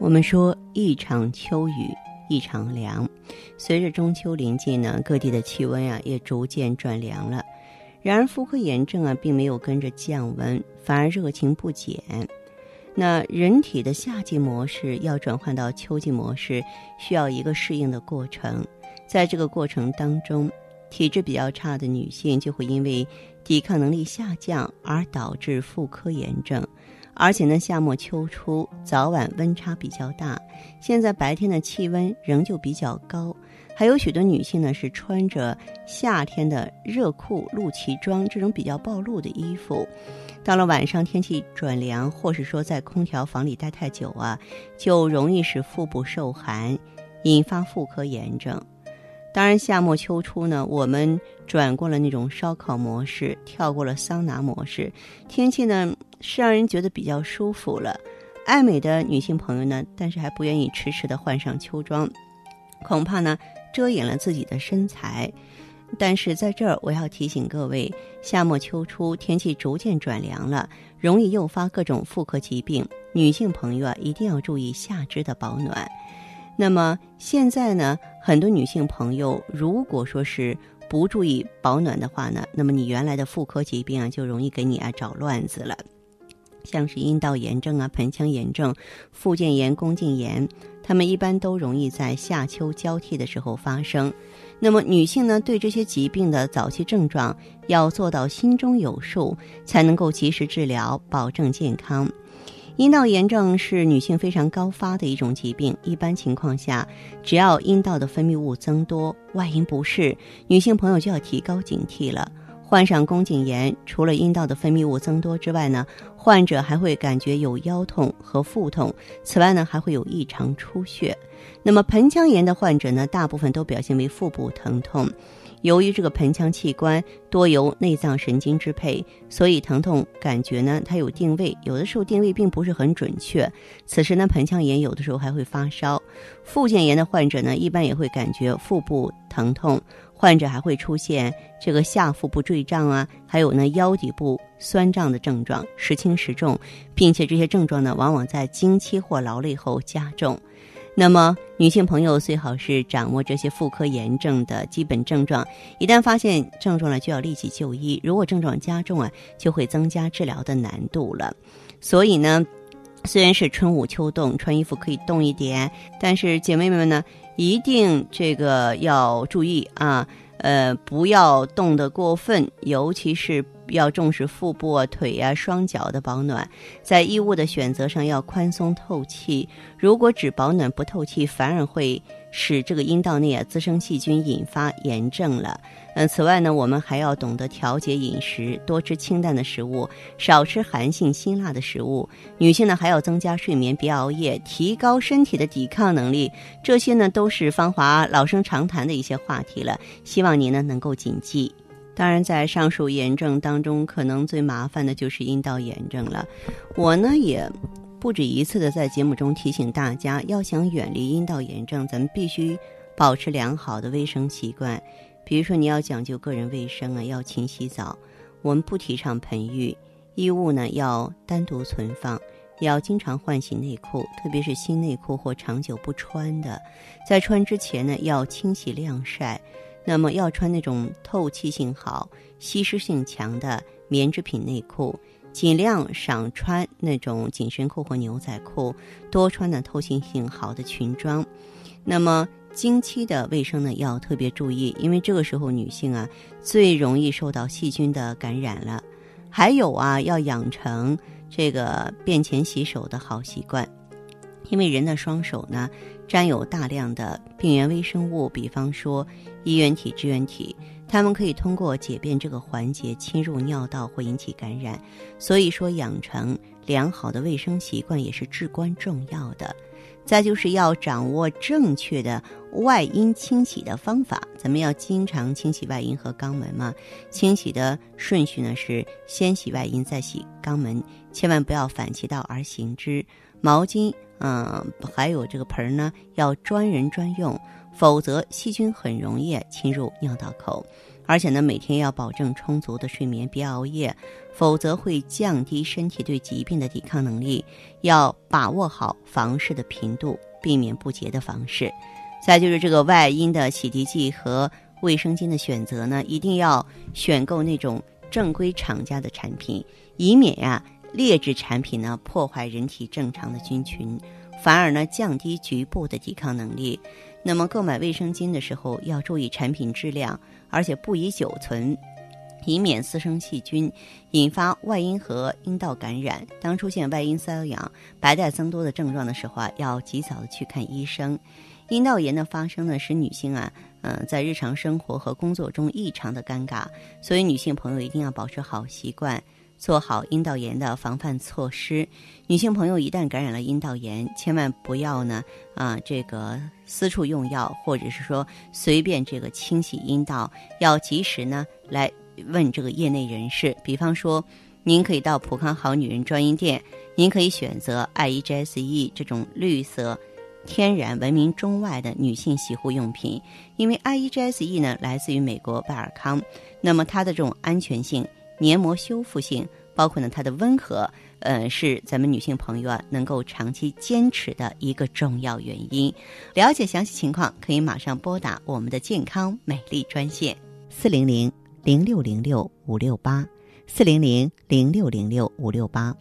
我们说一场秋雨一场凉，随着中秋临近呢，各地的气温啊也逐渐转凉了。然而妇科炎症啊并没有跟着降温，反而热情不减。那人体的夏季模式要转换到秋季模式，需要一个适应的过程。在这个过程当中，体质比较差的女性就会因为抵抗能力下降而导致妇科炎症。而且呢，夏末秋初早晚温差比较大，现在白天的气温仍旧比较高，还有许多女性呢是穿着夏天的热裤、露脐装这种比较暴露的衣服，到了晚上天气转凉，或是说在空调房里待太久啊，就容易使腹部受寒，引发妇科炎症。当然，夏末秋初呢，我们转过了那种烧烤模式，跳过了桑拿模式，天气呢是让人觉得比较舒服了。爱美的女性朋友呢，但是还不愿意迟迟的换上秋装，恐怕呢遮掩了自己的身材。但是在这儿，我要提醒各位，夏末秋初天气逐渐转凉了，容易诱发各种妇科疾病，女性朋友啊一定要注意下肢的保暖。那么现在呢，很多女性朋友如果说是不注意保暖的话呢，那么你原来的妇科疾病啊就容易给你啊找乱子了，像是阴道炎症啊、盆腔炎症、附件炎、宫颈炎，它们一般都容易在夏秋交替的时候发生。那么女性呢，对这些疾病的早期症状要做到心中有数，才能够及时治疗，保证健康。阴道炎症是女性非常高发的一种疾病。一般情况下，只要阴道的分泌物增多、外阴不适，女性朋友就要提高警惕了。患上宫颈炎，除了阴道的分泌物增多之外呢，患者还会感觉有腰痛和腹痛。此外呢，还会有异常出血。那么盆腔炎的患者呢，大部分都表现为腹部疼痛。由于这个盆腔器官多由内脏神经支配，所以疼痛感觉呢，它有定位，有的时候定位并不是很准确。此时呢，盆腔炎有的时候还会发烧。附件炎的患者呢，一般也会感觉腹部疼痛，患者还会出现这个下腹部坠胀啊，还有呢腰底部酸胀的症状，时轻时重，并且这些症状呢，往往在经期或劳累后加重。那么，女性朋友最好是掌握这些妇科炎症的基本症状，一旦发现症状了，就要立即就医。如果症状加重啊，就会增加治疗的难度了。所以呢，虽然是春捂秋冻，穿衣服可以冻一点，但是姐妹们呢，一定这个要注意啊，呃，不要冻得过分，尤其是。要重视腹部啊、腿呀、双脚的保暖，在衣物的选择上要宽松透气。如果只保暖不透气，反而会使这个阴道内啊滋生细菌，引发炎症了。嗯，此外呢，我们还要懂得调节饮食，多吃清淡的食物，少吃寒性辛辣的食物。女性呢，还要增加睡眠，别熬夜，提高身体的抵抗能力。这些呢，都是芳华老生常谈的一些话题了。希望望您呢能够谨记。当然，在上述炎症当中，可能最麻烦的就是阴道炎症了。我呢也不止一次的在节目中提醒大家，要想远离阴道炎症，咱们必须保持良好的卫生习惯。比如说，你要讲究个人卫生啊，要勤洗澡。我们不提倡盆浴，衣物呢要单独存放，要经常换洗内裤，特别是新内裤或长久不穿的，在穿之前呢要清洗晾晒。那么要穿那种透气性好、吸湿性强的棉制品内裤，尽量少穿那种紧身裤或牛仔裤，多穿呢透气性好的裙装。那么经期的卫生呢要特别注意，因为这个时候女性啊最容易受到细菌的感染了。还有啊，要养成这个便前洗手的好习惯。因为人的双手呢，沾有大量的病原微生物，比方说衣原体、支原体，它们可以通过解便这个环节侵入尿道，会引起感染。所以说，养成良好的卫生习惯也是至关重要的。再就是要掌握正确的外阴清洗的方法，咱们要经常清洗外阴和肛门嘛。清洗的顺序呢是先洗外阴再洗肛门，千万不要反其道而行之。毛巾，嗯，还有这个盆儿呢，要专人专用，否则细菌很容易侵入尿道口。而且呢，每天要保证充足的睡眠，别熬夜，否则会降低身体对疾病的抵抗能力。要把握好房事的频度，避免不洁的房事。再就是这个外阴的洗涤剂和卫生巾的选择呢，一定要选购那种正规厂家的产品，以免呀劣质产品呢破坏人体正常的菌群，反而呢降低局部的抵抗能力。那么购买卫生巾的时候要注意产品质量，而且不宜久存，以免滋生细菌，引发外阴和阴道感染。当出现外阴瘙痒、白带增多的症状的时候啊，要及早的去看医生。阴道炎的发生呢，使女性啊，嗯，在日常生活和工作中异常的尴尬，所以女性朋友一定要保持好习惯。做好阴道炎的防范措施。女性朋友一旦感染了阴道炎，千万不要呢啊这个私处用药，或者是说随便这个清洗阴道，要及时呢来问这个业内人士。比方说，您可以到普康好女人专营店，您可以选择 IEGSE 这种绿色、天然、闻名中外的女性洗护用品，因为 IEGSE 呢来自于美国拜尔康，那么它的这种安全性。黏膜修复性，包括呢它的温和，呃，是咱们女性朋友啊能够长期坚持的一个重要原因。了解详细情况，可以马上拨打我们的健康美丽专线四零零零六零六五六八四零零零六零六五六八。